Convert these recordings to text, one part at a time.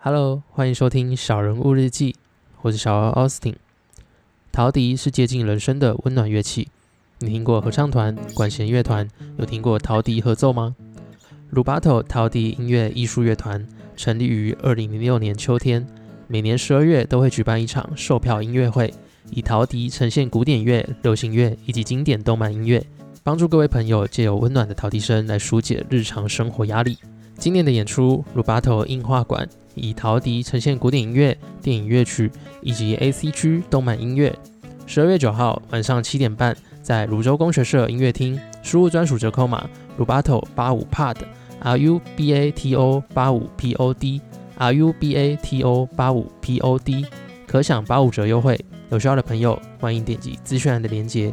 Hello，欢迎收听《小人物日记》，我是小奥 Austin。陶笛是接近人生的温暖乐器。你听过合唱团、管弦乐团，有听过陶笛合奏吗？Rubato 陶笛音乐艺术乐团成立于二零零六年秋天，每年十二月都会举办一场售票音乐会，以陶笛呈现古典乐、流行乐以及经典动漫音乐，帮助各位朋友借由温暖的陶笛声来疏解日常生活压力。今年的演出，Rubato 映画馆以陶笛呈现古典音乐、电影乐曲以及 A C 区动漫音乐。十二月九号晚上七点半，在泸州工学社音乐厅，输入专属折扣码 Rubato 八五 Pod，R U B A T O 八五 P O D，R U B A T O 八五 P O D，可享八五折优惠。有需要的朋友，欢迎点击资讯栏的链接。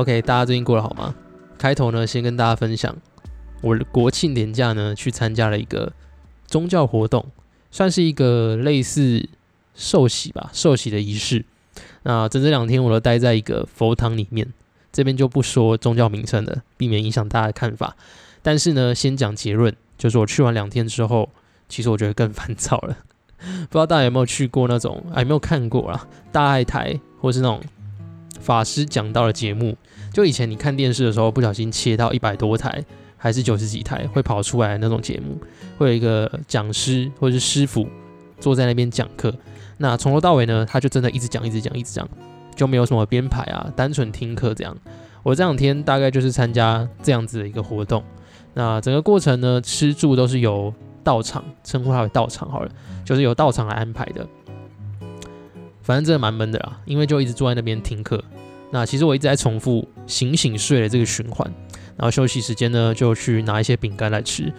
OK，大家最近过得好吗？开头呢，先跟大家分享，我国庆年假呢去参加了一个宗教活动，算是一个类似受洗吧，受洗的仪式。那整整两天我都待在一个佛堂里面，这边就不说宗教名称了，避免影响大家的看法。但是呢，先讲结论，就是我去完两天之后，其实我觉得更烦躁了。不知道大家有没有去过那种，有没有看过啦，大爱台或是那种法师讲道的节目。就以前你看电视的时候，不小心切到一百多台还是九十几台，会跑出来那种节目，会有一个讲师或者是师傅坐在那边讲课。那从头到尾呢，他就真的一直讲，一直讲，一直讲，就没有什么编排啊，单纯听课这样。我这两天大概就是参加这样子的一个活动。那整个过程呢，吃住都是由道场称呼它为道场好了，就是由道场来安排的。反正真的蛮闷的啦，因为就一直坐在那边听课。那其实我一直在重复醒醒睡的这个循环，然后休息时间呢就去拿一些饼干来吃，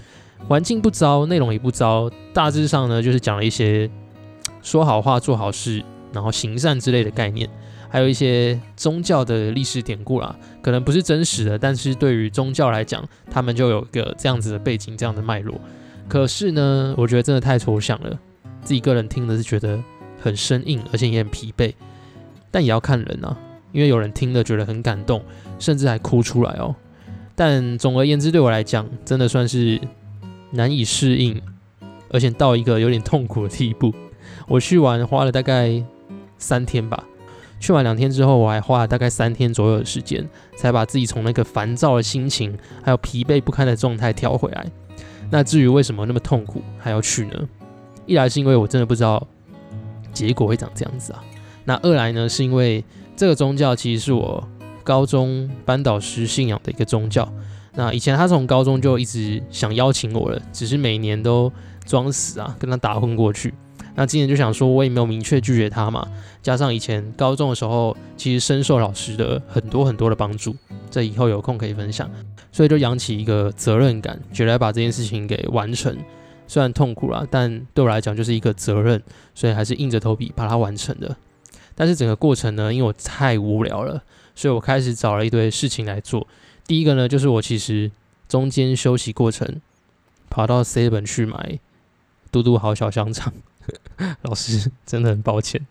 环境不糟，内容也不糟，大致上呢就是讲了一些说好话、做好事，然后行善之类的概念，还有一些宗教的历史典故啦，可能不是真实的，但是对于宗教来讲，他们就有一个这样子的背景、这样的脉络。可是呢，我觉得真的太抽象了，自己个人听的是觉得很生硬，而且也很疲惫，但也要看人啊。因为有人听了觉得很感动，甚至还哭出来哦。但总而言之，对我来讲，真的算是难以适应，而且到一个有点痛苦的地步。我去完花了大概三天吧，去完两天之后，我还花了大概三天左右的时间，才把自己从那个烦躁的心情，还有疲惫不堪的状态调回来。那至于为什么那么痛苦还要去呢？一来是因为我真的不知道结果会长这样子啊，那二来呢是因为。这个宗教其实是我高中班导师信仰的一个宗教。那以前他从高中就一直想邀请我了，只是每年都装死啊，跟他打混过去。那今年就想说，我也没有明确拒绝他嘛。加上以前高中的时候，其实深受老师的很多很多的帮助，这以后有空可以分享。所以就扬起一个责任感，觉得要把这件事情给完成。虽然痛苦啦，但对我来讲就是一个责任，所以还是硬着头皮把它完成的。但是整个过程呢，因为我太无聊了，所以我开始找了一堆事情来做。第一个呢，就是我其实中间休息过程，跑到 Seven 去买嘟嘟好小香肠。老师真的很抱歉，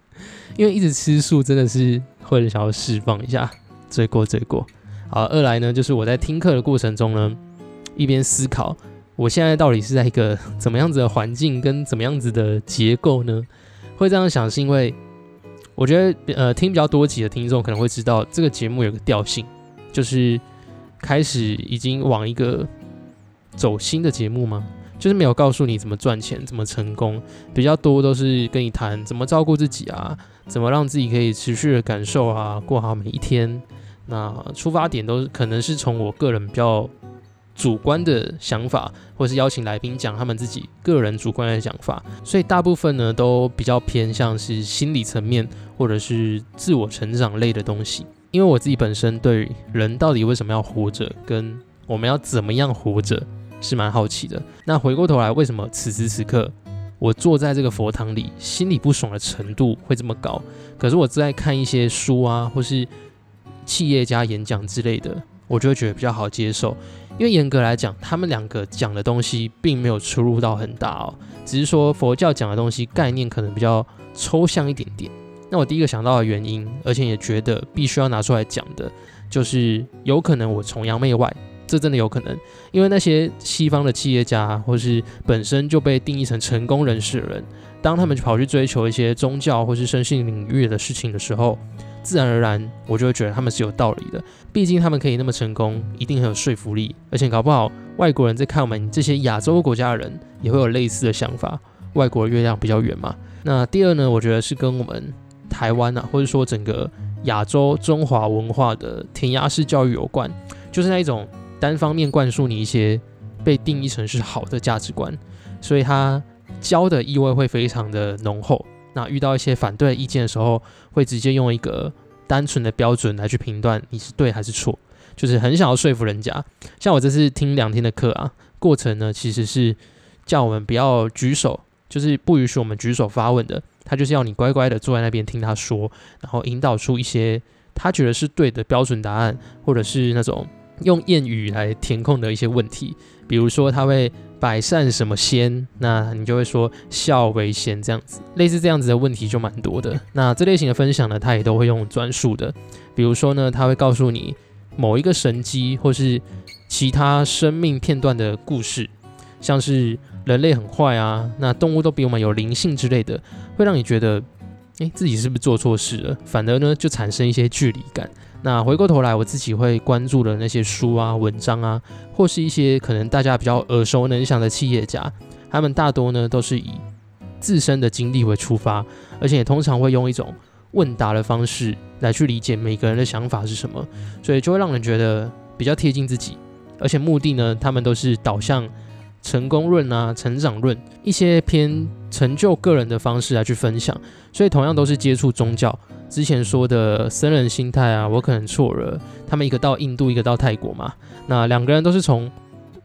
因为一直吃素真的是会想要释放一下，罪过罪过。好，二来呢，就是我在听课的过程中呢，一边思考我现在到底是在一个怎么样子的环境跟怎么样子的结构呢？会这样想是因为。我觉得，呃，听比较多集的听众可能会知道，这个节目有个调性，就是开始已经往一个走心的节目吗？就是没有告诉你怎么赚钱、怎么成功，比较多都是跟你谈怎么照顾自己啊，怎么让自己可以持续的感受啊，过好每一天。那出发点都可能是从我个人比较。主观的想法，或是邀请来宾讲他们自己个人主观的想法，所以大部分呢都比较偏向是心理层面或者是自我成长类的东西。因为我自己本身对人到底为什么要活着，跟我们要怎么样活着是蛮好奇的。那回过头来，为什么此时此刻我坐在这个佛堂里，心里不爽的程度会这么高。可是我在看一些书啊，或是企业家演讲之类的，我就会觉得比较好接受。因为严格来讲，他们两个讲的东西并没有出入到很大哦，只是说佛教讲的东西概念可能比较抽象一点点。那我第一个想到的原因，而且也觉得必须要拿出来讲的，就是有可能我崇洋媚外。这真的有可能，因为那些西方的企业家，或是本身就被定义成成功人士的人，当他们跑去追求一些宗教或是身心领域的事情的时候，自然而然我就会觉得他们是有道理的。毕竟他们可以那么成功，一定很有说服力。而且搞不好外国人在看我们这些亚洲国家的人，也会有类似的想法。外国的月亮比较圆嘛。那第二呢，我觉得是跟我们台湾啊，或者说整个亚洲中华文化的填鸭式教育有关，就是那一种。单方面灌输你一些被定义成是好的价值观，所以他教的意味会非常的浓厚。那遇到一些反对意见的时候，会直接用一个单纯的标准来去评断你是对还是错，就是很想要说服人家。像我这次听两天的课啊，过程呢其实是叫我们不要举手，就是不允许我们举手发问的。他就是要你乖乖的坐在那边听他说，然后引导出一些他觉得是对的标准答案，或者是那种。用谚语来填空的一些问题，比如说他会百善什么先，那你就会说孝为先这样子，类似这样子的问题就蛮多的。那这类型的分享呢，他也都会用专述的，比如说呢，他会告诉你某一个神机或是其他生命片段的故事，像是人类很坏啊，那动物都比我们有灵性之类的，会让你觉得，诶，自己是不是做错事了？反而呢，就产生一些距离感。那回过头来，我自己会关注的那些书啊、文章啊，或是一些可能大家比较耳熟能详的企业家，他们大多呢都是以自身的经历为出发，而且也通常会用一种问答的方式来去理解每个人的想法是什么，所以就会让人觉得比较贴近自己，而且目的呢，他们都是导向成功论啊、成长论一些偏成就个人的方式来去分享，所以同样都是接触宗教。之前说的僧人心态啊，我可能错了。他们一个到印度，一个到泰国嘛。那两个人都是从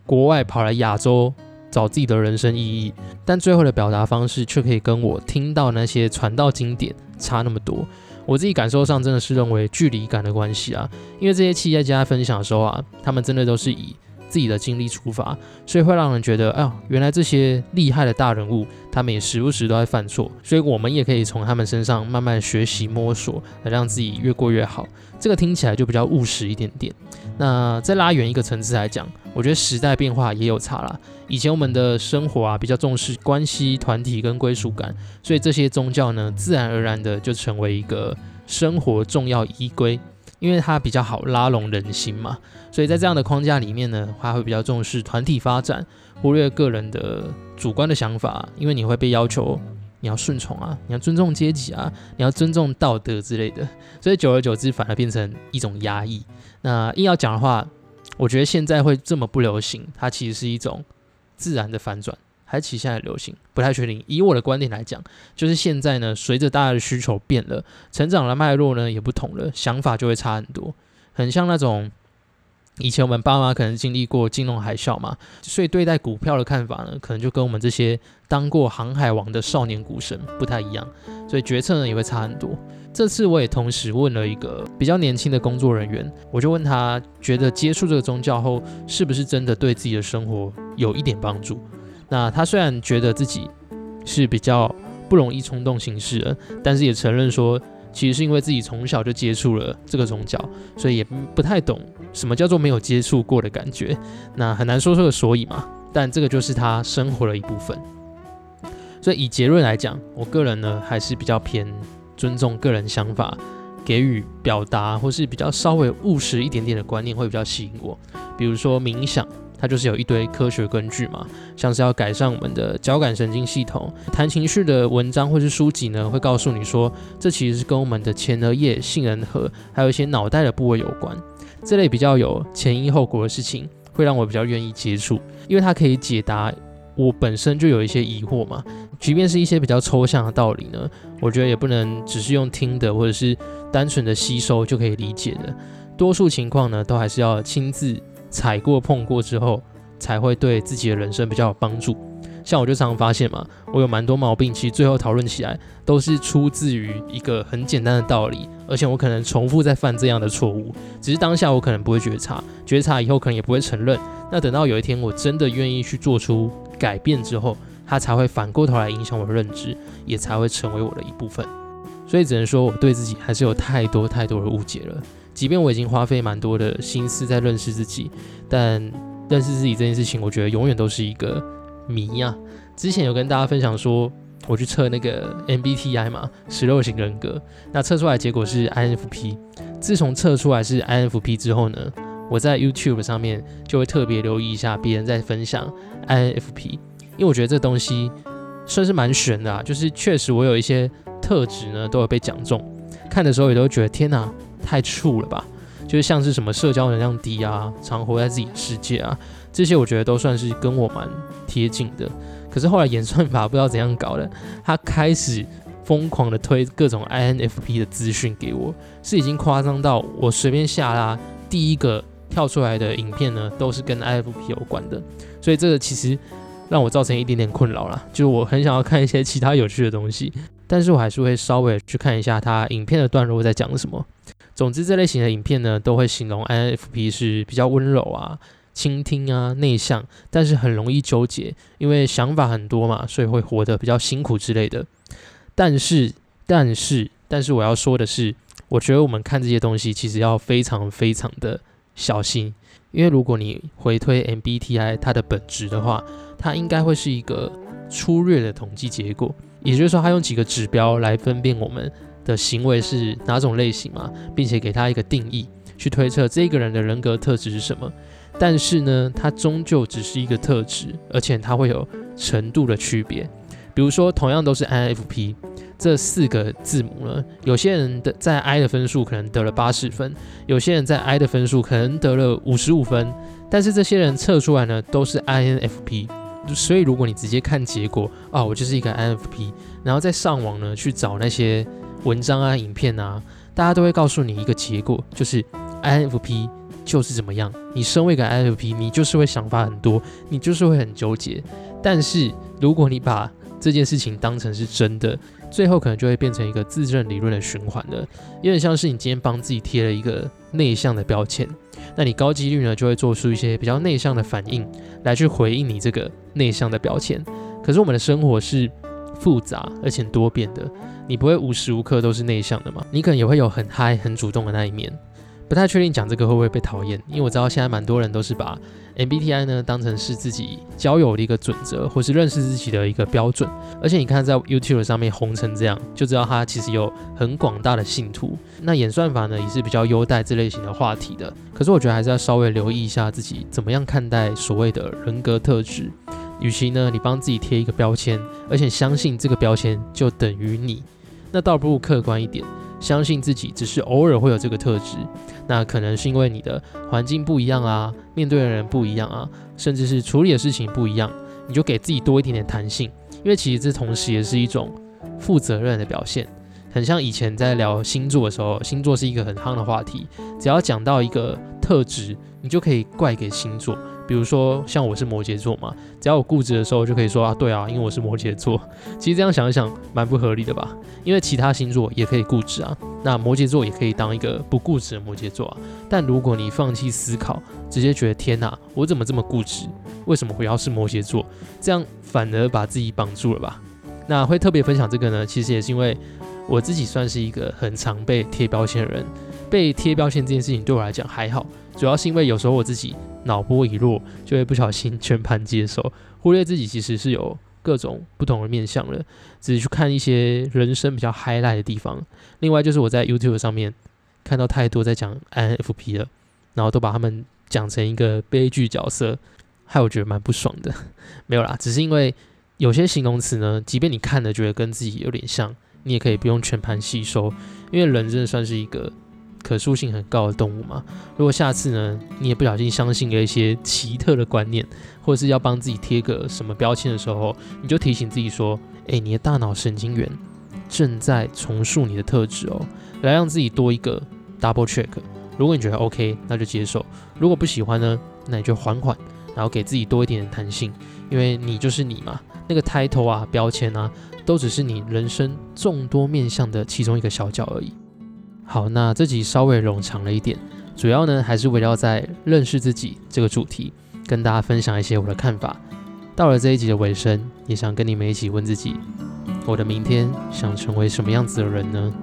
国外跑来亚洲找自己的人生意义，但最后的表达方式却可以跟我听到那些传道经典差那么多。我自己感受上真的是认为距离感的关系啊，因为这些企业家分享的时候啊，他们真的都是以。自己的经历出发，所以会让人觉得，哎呦，原来这些厉害的大人物，他们也时不时都在犯错，所以我们也可以从他们身上慢慢学习摸索，来让自己越过越好。这个听起来就比较务实一点点。那再拉远一个层次来讲，我觉得时代变化也有差啦。以前我们的生活啊，比较重视关系、团体跟归属感，所以这些宗教呢，自然而然的就成为一个生活重要依归。因为它比较好拉拢人心嘛，所以在这样的框架里面呢，他会比较重视团体发展，忽略个人的主观的想法。因为你会被要求你要顺从啊，你要尊重阶级啊，你要尊重道德之类的，所以久而久之反而变成一种压抑。那硬要讲的话，我觉得现在会这么不流行，它其实是一种自然的反转。还是现在流行，不太确定。以我的观点来讲，就是现在呢，随着大家的需求变了，成长的脉络呢也不同了，想法就会差很多。很像那种以前我们爸妈可能经历过金融海啸嘛，所以对待股票的看法呢，可能就跟我们这些当过航海王的少年股神不太一样，所以决策呢也会差很多。这次我也同时问了一个比较年轻的工作人员，我就问他觉得接触这个宗教后，是不是真的对自己的生活有一点帮助？那他虽然觉得自己是比较不容易冲动行事的，但是也承认说，其实是因为自己从小就接触了这个宗教，所以也不太懂什么叫做没有接触过的感觉。那很难说出个所以嘛，但这个就是他生活的一部分。所以以结论来讲，我个人呢还是比较偏尊重个人想法，给予表达或是比较稍微务实一点点的观念会比较吸引我，比如说冥想。它就是有一堆科学根据嘛，像是要改善我们的交感神经系统。谈情绪的文章或是书籍呢，会告诉你说，这其实是跟我们的前额叶、杏仁核，还有一些脑袋的部位有关。这类比较有前因后果的事情，会让我比较愿意接触，因为它可以解答我本身就有一些疑惑嘛。即便是一些比较抽象的道理呢，我觉得也不能只是用听的或者是单纯的吸收就可以理解的。多数情况呢，都还是要亲自。踩过碰过之后，才会对自己的人生比较有帮助。像我就常常发现嘛，我有蛮多毛病，其实最后讨论起来都是出自于一个很简单的道理，而且我可能重复在犯这样的错误，只是当下我可能不会觉察，觉察以后可能也不会承认。那等到有一天我真的愿意去做出改变之后，它才会反过头来影响我的认知，也才会成为我的一部分。所以只能说我对自己还是有太多太多的误解了。即便我已经花费蛮多的心思在认识自己，但认识自己这件事情，我觉得永远都是一个。谜呀！之前有跟大家分享说，我去测那个 MBTI 嘛，十六型人格。那测出来结果是 INFP。自从测出来是 INFP 之后呢，我在 YouTube 上面就会特别留意一下别人在分享 INFP，因为我觉得这东西算是蛮玄的啊。就是确实我有一些特质呢都有被讲中，看的时候也都觉得天哪，太触了吧！就是像是什么社交能量低啊，常活在自己的世界啊。这些我觉得都算是跟我蛮贴近的，可是后来演算法不知道怎样搞的，他开始疯狂的推各种 INFP 的资讯给我，是已经夸张到我随便下拉第一个跳出来的影片呢，都是跟 INFP 有关的，所以这个其实让我造成一点点困扰啦，就是我很想要看一些其他有趣的东西，但是我还是会稍微去看一下他影片的段落在讲什么。总之，这类型的影片呢，都会形容 INFP 是比较温柔啊。倾听啊，内向，但是很容易纠结，因为想法很多嘛，所以会活得比较辛苦之类的。但是，但是，但是，我要说的是，我觉得我们看这些东西，其实要非常非常的小心，因为如果你回推 MBTI 它的本质的话，它应该会是一个粗略的统计结果，也就是说，它用几个指标来分辨我们的行为是哪种类型嘛，并且给他一个定义，去推测这个人的人格特质是什么。但是呢，它终究只是一个特质，而且它会有程度的区别。比如说，同样都是 INFP 这四个字母呢，有些人的在 I 的分数可能得了八十分，有些人在 I 的分数可能得了五十五分。但是这些人测出来呢，都是 INFP。所以如果你直接看结果啊，我就是一个 INFP，然后再上网呢去找那些文章啊、影片啊，大家都会告诉你一个结果，就是 INFP。就是怎么样？你身为一个 INFP，你就是会想法很多，你就是会很纠结。但是如果你把这件事情当成是真的，最后可能就会变成一个自证理论的循环了。有点像是你今天帮自己贴了一个内向的标签，那你高几率呢就会做出一些比较内向的反应来去回应你这个内向的标签。可是我们的生活是复杂而且多变的，你不会无时无刻都是内向的嘛？你可能也会有很嗨、很主动的那一面。不太确定讲这个会不会被讨厌，因为我知道现在蛮多人都是把 MBTI 呢当成是自己交友的一个准则，或是认识自己的一个标准。而且你看在 YouTube 上面红成这样，就知道他其实有很广大的信徒。那演算法呢也是比较优待这类型的话题的。可是我觉得还是要稍微留意一下自己怎么样看待所谓的人格特质。与其呢你帮自己贴一个标签，而且相信这个标签就等于你，那倒不如客观一点。相信自己只是偶尔会有这个特质，那可能是因为你的环境不一样啊，面对的人不一样啊，甚至是处理的事情不一样，你就给自己多一点点弹性，因为其实这同时也是一种负责任的表现。很像以前在聊星座的时候，星座是一个很夯的话题，只要讲到一个特质，你就可以怪给星座。比如说像我是摩羯座嘛，只要我固执的时候就可以说啊，对啊，因为我是摩羯座。其实这样想一想，蛮不合理的吧？因为其他星座也可以固执啊，那摩羯座也可以当一个不固执的摩羯座啊。但如果你放弃思考，直接觉得天哪，我怎么这么固执？为什么会要是摩羯座？这样反而把自己绑住了吧？那会特别分享这个呢？其实也是因为我自己算是一个很常被贴标签的人，被贴标签这件事情对我来讲还好，主要是因为有时候我自己。脑波一弱，就会不小心全盘接受，忽略自己其实是有各种不同的面相了，只是去看一些人生比较 high light 的地方。另外就是我在 YouTube 上面看到太多在讲 INFP 了，然后都把他们讲成一个悲剧角色，害我觉得蛮不爽的。没有啦，只是因为有些形容词呢，即便你看了觉得跟自己有点像，你也可以不用全盘吸收，因为人真的算是一个。可塑性很高的动物嘛？如果下次呢，你也不小心相信了一些奇特的观念，或者是要帮自己贴个什么标签的时候，你就提醒自己说：“哎，你的大脑神经元正在重塑你的特质哦，来让自己多一个 double check。如果你觉得 OK，那就接受；如果不喜欢呢，那你就缓缓，然后给自己多一点弹性，因为你就是你嘛。那个 title 啊、标签啊，都只是你人生众多面向的其中一个小角而已。好，那这集稍微冗长了一点，主要呢还是围绕在认识自己这个主题，跟大家分享一些我的看法。到了这一集的尾声，也想跟你们一起问自己：我的明天想成为什么样子的人呢？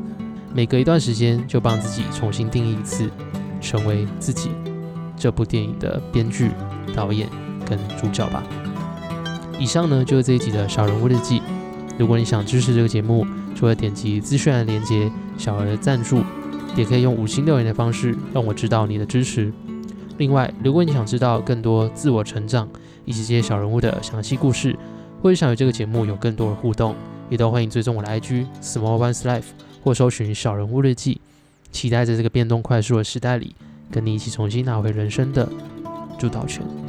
每隔一段时间就帮自己重新定义一次，成为自己这部电影的编剧、导演跟主角吧。以上呢就是这一集的小人物日记。如果你想支持这个节目，除了点击资讯栏连接小额的赞助，也可以用五星留言的方式让我知道你的支持。另外，如果你想知道更多自我成长以及这些小人物的详细故事，或者想与这个节目有更多的互动，也都欢迎追踪我的 IG Small One's Life 或搜寻小人物日记。期待在这个变动快速的时代里，跟你一起重新拿回人生的主导权。